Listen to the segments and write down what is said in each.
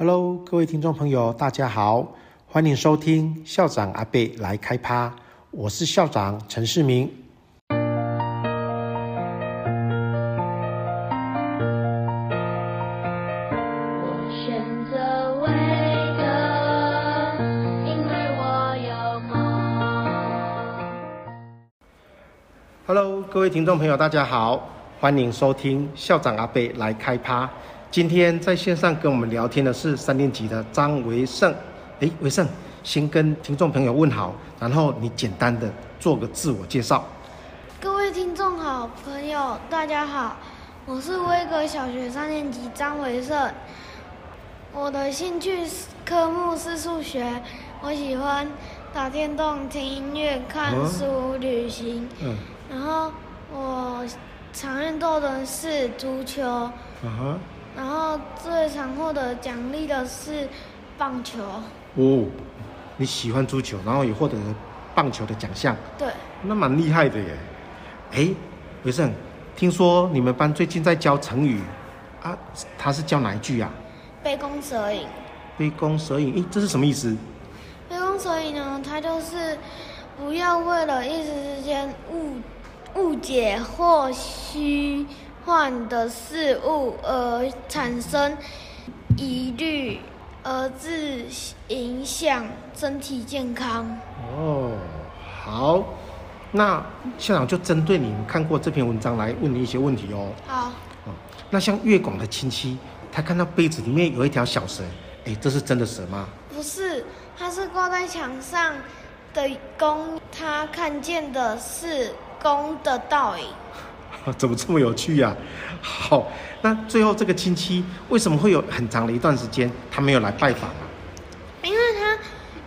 Hello，各位听众朋友，大家好，欢迎收听校长阿贝来开趴，我是校长陈世明。我选择威哥，因为我有梦。Hello，各位听众朋友，大家好，欢迎收听校长阿贝来开趴。今天在线上跟我们聊天的是三年级的张维胜。哎，维胜，先跟听众朋友问好，然后你简单的做个自我介绍。各位听众好，朋友大家好，我是威格小学三年级张维胜。我的兴趣科目是数学，我喜欢打电动、听音乐、看书、哦、旅行。嗯。然后我常运动的是足球。嗯哼。然后最常获得奖励的是棒球。哦，你喜欢足球，然后也获得了棒球的奖项。对。那蛮厉害的耶。哎，维胜，听说你们班最近在教成语啊？他是教哪一句啊？杯弓蛇影。杯弓蛇影，哎，这是什么意思？杯弓蛇影呢？它就是不要为了一时之间误误解或虚换的事物而产生疑虑，而致影响身体健康。哦，好，那校长就针对你看过这篇文章来问你一些问题哦。好。哦，那像越广的亲戚，他看到杯子里面有一条小蛇，哎，这是真的蛇吗？不是，它是挂在墙上的弓，他看见的是弓的倒影。怎么这么有趣呀、啊？好，那最后这个亲戚为什么会有很长的一段时间他没有来拜访啊？因为他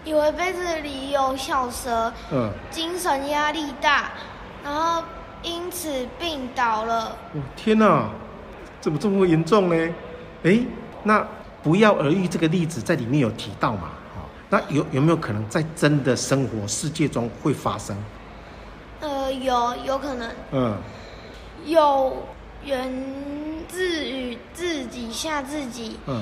以为杯子里有小蛇，嗯，精神压力大，然后因此病倒了。哦，天哪，怎么这么严重呢？哎，那不药而愈这个例子在里面有提到嘛？那有有没有可能在真的生活世界中会发生？呃，有，有可能。嗯。有源自于自己吓自己，嗯，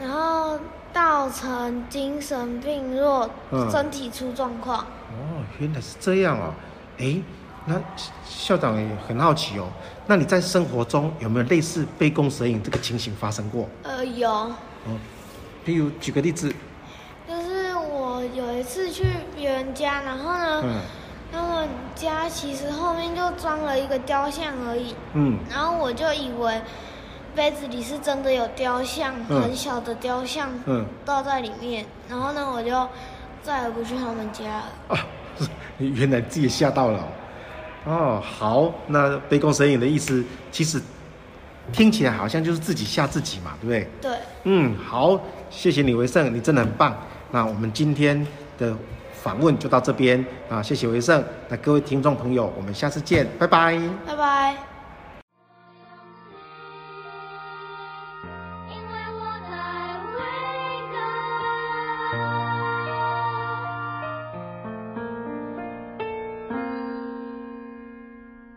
然后造成精神病弱，嗯、身体出状况。哦，原来是这样哦。哎，那校长也很好奇哦。那你在生活中有没有类似杯弓蛇影这个情形发生过？呃，有。哦，比如举个例子。就是我有一次去别人家，然后呢，家其实后面就装了一个雕像而已。嗯。然后我就以为杯子里是真的有雕像，嗯、很小的雕像，嗯，倒在里面。然后呢，我就再也不去他们家了。啊，原来自己吓到了。哦，好，那杯弓蛇影的意思，其实听起来好像就是自己吓自己嘛，对不对？对。嗯，好，谢谢你，维胜，你真的很棒。那我们今天的。访问就到这边啊，谢谢维胜。那各位听众朋友，我们下次见，拜拜，拜拜。